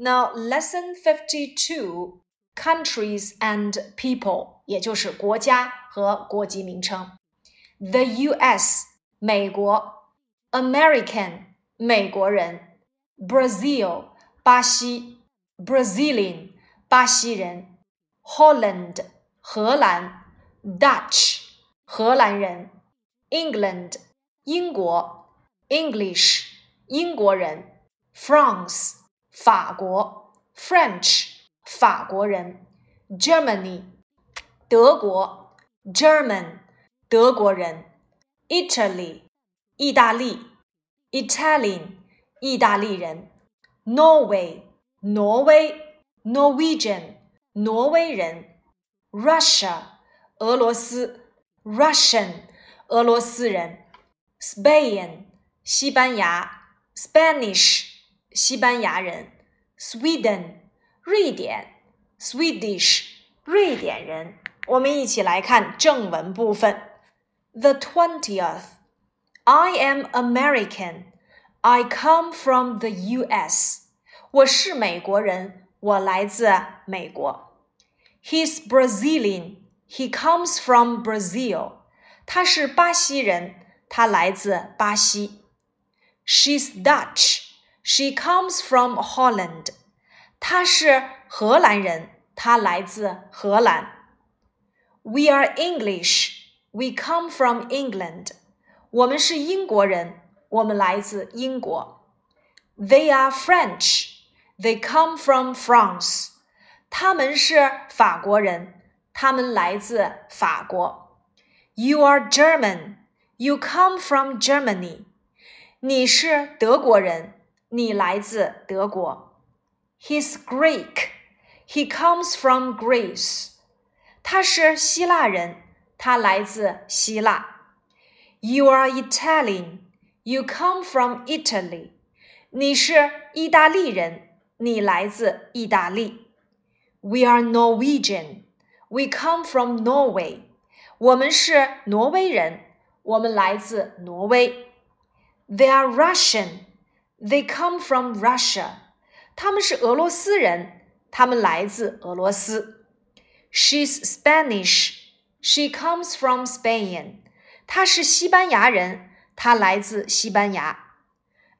Now, lesson fifty-two: countries and people，也就是国家和国籍名称。The U.S. 美国，American 美国人，Brazil 巴西，Brazilian 巴西人，Holland 荷兰，Dutch 荷兰人，England 英国，English 英国人，France 法国，French 法国人，Germany 德国，German 德国人，Italy 意大利，Italian 意大利人，Norway 挪威，Norwegian 挪威人，Russia 俄罗斯，Russian 俄罗斯人，Spain 西班牙，Spanish 西班牙人，Sweden 瑞典，Swedish 瑞典人。我们一起来看正文部分。The twentieth. I am American. I come from the U.S. 我是美国人，我来自美国。He's Brazilian. He comes from Brazil. 他是巴西人，他来自巴西。She's Dutch. She comes from Holland. 她是荷兰人，她来自荷兰。We are English. We come from England. 我们是英国人，我们来自英国。They are French. They come from France. 他们是法国人，他们来自法国。You are German. You come from Germany. 你是德国人， 你来自德国。He's Greek. He comes from Greece. 他是希腊人，他来自希腊。You are Italian. You come from Italy. 你是意大利人，你来自意大利。We are Norwegian. We come from Norway. 我们是挪威人，我们来自挪威。They are Russian. They come from Russia. 他们是俄罗斯人，他们来自俄罗斯。She's Spanish. She comes from Spain. 她是西班牙人，她来自西班牙。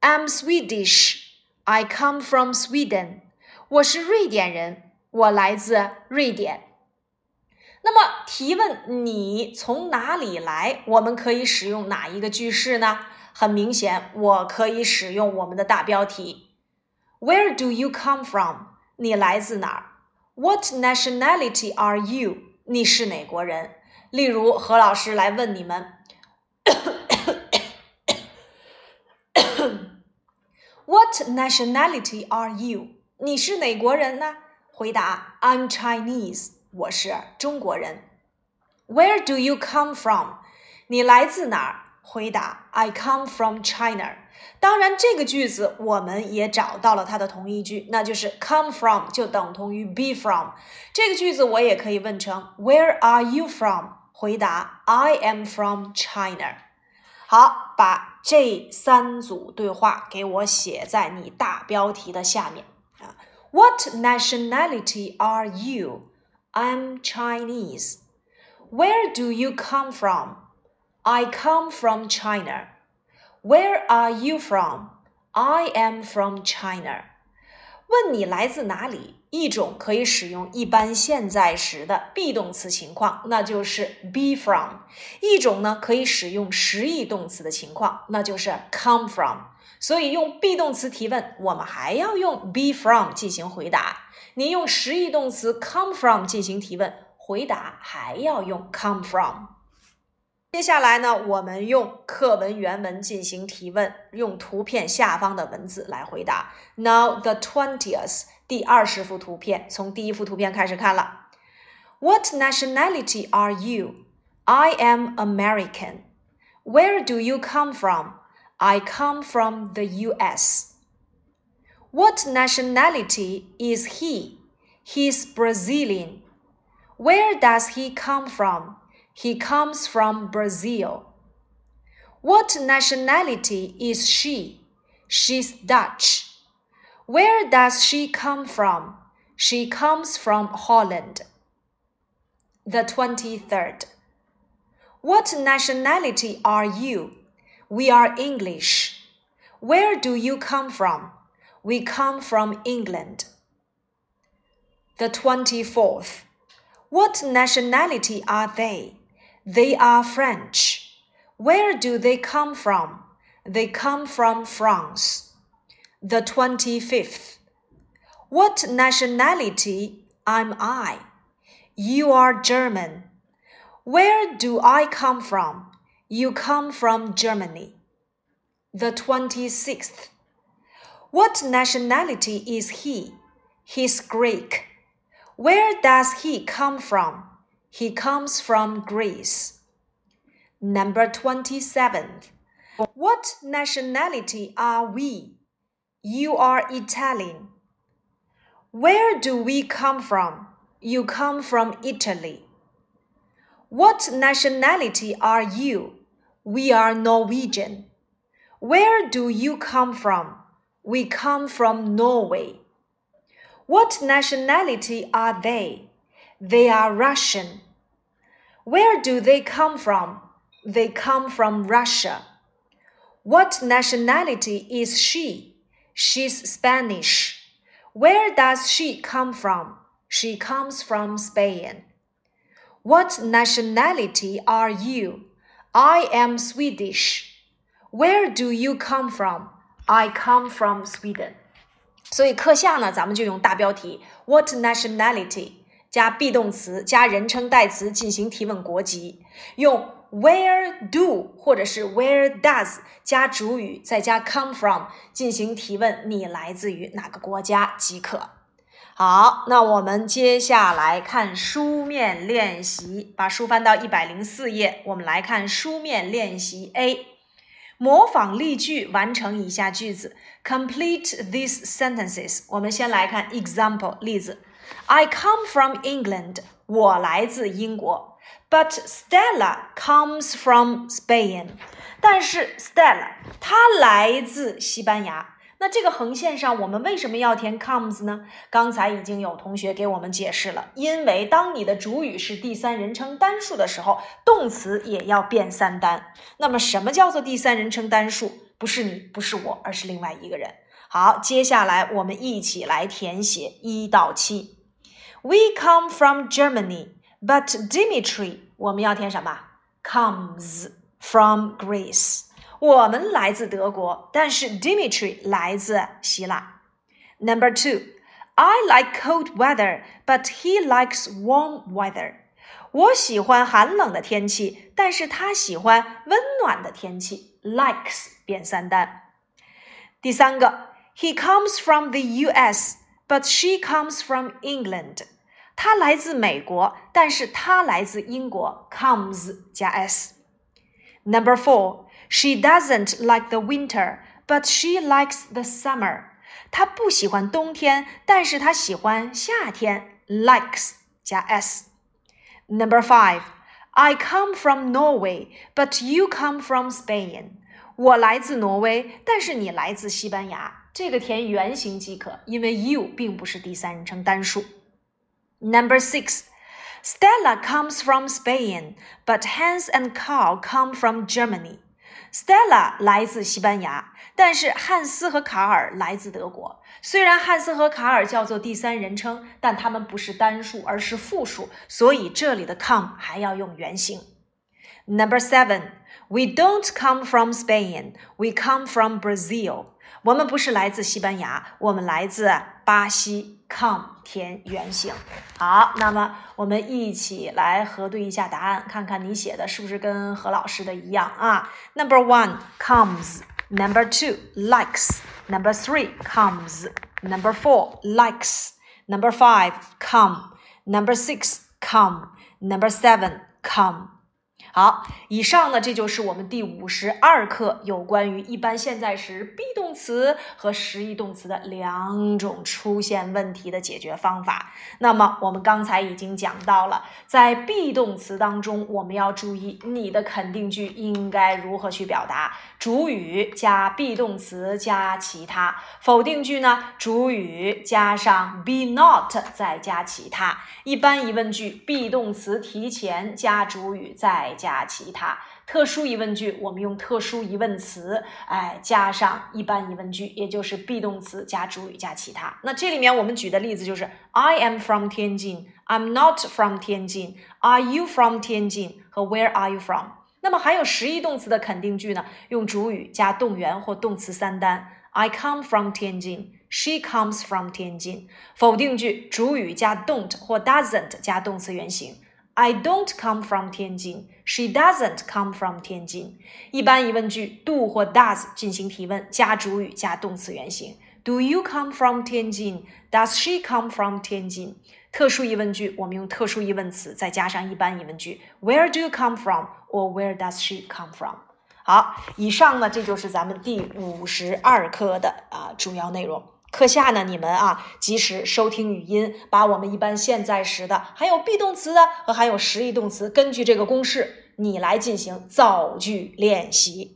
I'm Swedish. I come from Sweden. 我是瑞典人。我来自瑞典。那么提问你从哪里来？我们可以使用哪一个句式呢？ 很明显，我可以使用我们的大标题：Where do you come from？你来自哪儿？What nationality are you？你是哪国人？例如，何老师来问你们：What nationality are you？你是哪国人呢？回答：I'm Chinese，我是中国人。Where do you come from？你来自哪儿？ 回答：I come from China。当然，这个句子我们也找到了它的同义句，那就是 come from 就等同于 be from。这个句子我也可以问成 Where are you from？回答：I am from China。好，把这三组对话给我写在你大标题的下面。What nationality are you? I'm Chinese. Where do you come from? I come from China. Where are you from? I am from China. 问你来自哪里？一种可以使用一般现在时的 be 动词情况，那就是 be from；一种呢可以使用实义动词的情况，那就是 come from。所以用 be 动词提问，我们还要用 be from 进行回答。你用实义动词 come from 进行提问，回答还要用 come from。接下来呢，我们用课文原文进行提问，用图片下方的文字来回答。Now the twentieth，第二十幅图片，从第一幅图片开始看了。What nationality are you? I am American. Where do you come from? I come from the US. What nationality is he? He's Brazilian. Where does he come from? He comes from Brazil. What nationality is she? She's Dutch. Where does she come from? She comes from Holland. The 23rd. What nationality are you? We are English. Where do you come from? We come from England. The 24th. What nationality are they? They are French. Where do they come from? They come from France. The 25th. What nationality am I? You are German. Where do I come from? You come from Germany. The 26th. What nationality is he? He's Greek. Where does he come from? He comes from Greece. Number 27. What nationality are we? You are Italian. Where do we come from? You come from Italy. What nationality are you? We are Norwegian. Where do you come from? We come from Norway. What nationality are they? They are Russian. Where do they come from? They come from Russia. What nationality is she? She's Spanish. Where does she come from? She comes from Spain. What nationality are you? I am Swedish. Where do you come from? I come from Sweden. 所以课下呢，咱们就用大标题 What nationality 加 be 动词加人称代词进行提问国籍，用 Where do 或者是 Where does 加主语再加 come from 进行提问，你来自于哪个国家即可。好，那我们接下来看书面练习，把书翻到一百零四页，我们来看书面练习 A。模仿例句，完成以下句子。Complete these sentences。我们先来看 example 例子。I come from England。我来自英国。But Stella comes from Spain。但是 Stella 她来自西班牙。那这个横线上，我们为什么要填 comes 呢？刚才已经有同学给我们解释了，因为当你的主语是第三人称单数的时候，动词也要变三单。那么，什么叫做第三人称单数？不是你，不是我，而是另外一个人。好，接下来我们一起来填写一到七。We come from Germany, but Dimitri，我们要填什么？Comes from Greece。我们来自德国，但是 Dimitri 来自希腊。Number two, I like cold weather, but he likes warm weather. 我喜欢寒冷的天气，但是他喜欢温暖的天气。Likes 变三单。第三个，He comes from the U.S., but she comes from England. 他来自美国，但是他来自英国。Comes 加 s。Number four. She doesn't like the winter, but she likes the summer. 她不喜欢冬天，但是她喜欢夏天。Likes 加 s。Number five. I come from Norway, but you come from Spain. 我来自挪威，但是你来自西班牙。这个填原形即可，因为 you 并不是第三人称单数。 Number six. Stella comes from Spain, but Hans and Carl come from Germany. Stella 来自西班牙，但是汉斯和卡尔来自德国。虽然汉斯和卡尔叫做第三人称，但他们不是单数，而是复数，所以这里的 come 还要用原形。Number seven, we don't come from Spain, we come from Brazil. 我们不是来自西班牙，我们来自巴西。 Come 填原形。好，那么我们一起来核对一下答案，看看你写的是不是跟何老师的一样啊？Number one comes, number two likes, number three comes, number four likes, number five come, number six come, number seven come。好，以上呢，这就是我们第五十二课有关于一般现在时 be 动词和实义动词的两种出现问题的解决方法。那么我们刚才已经讲到了，在 be 动词当中，我们要注意你的肯定句应该如何去表达。主语加 be 动词加其他，否定句呢，主语加上 be not 再加其他。一般疑问句 be 动词提前加主语再。加其他特殊疑问句，我们用特殊疑问词，哎，加上一般疑问句，也就是 be 动词加主语加其他。那这里面我们举的例子就是 I am from 天津，I'm not from 天津，Are you from 天津和 Where are you from？那么还有实义动词的肯定句呢，用主语加动员或动词三单，I come from 天津，She comes from 天津。否定句，主语加 don't 或 doesn't 加动词原形。I don't come from 天津。She doesn't come from 天津。一般疑问句，do 或 does 进行提问，加主语加动词原形。Do you come from 天津？Does she come from 天津？特殊疑问句，我们用特殊疑问词，再加上一般疑问句。Where do you come from? Or where does she come from? 好，以上呢，这就是咱们第五十二课的啊主要内容。课下呢，你们啊及时收听语音，把我们一般现在时的，还有 be 动词的和还有实义动词，根据这个公式，你来进行造句练习。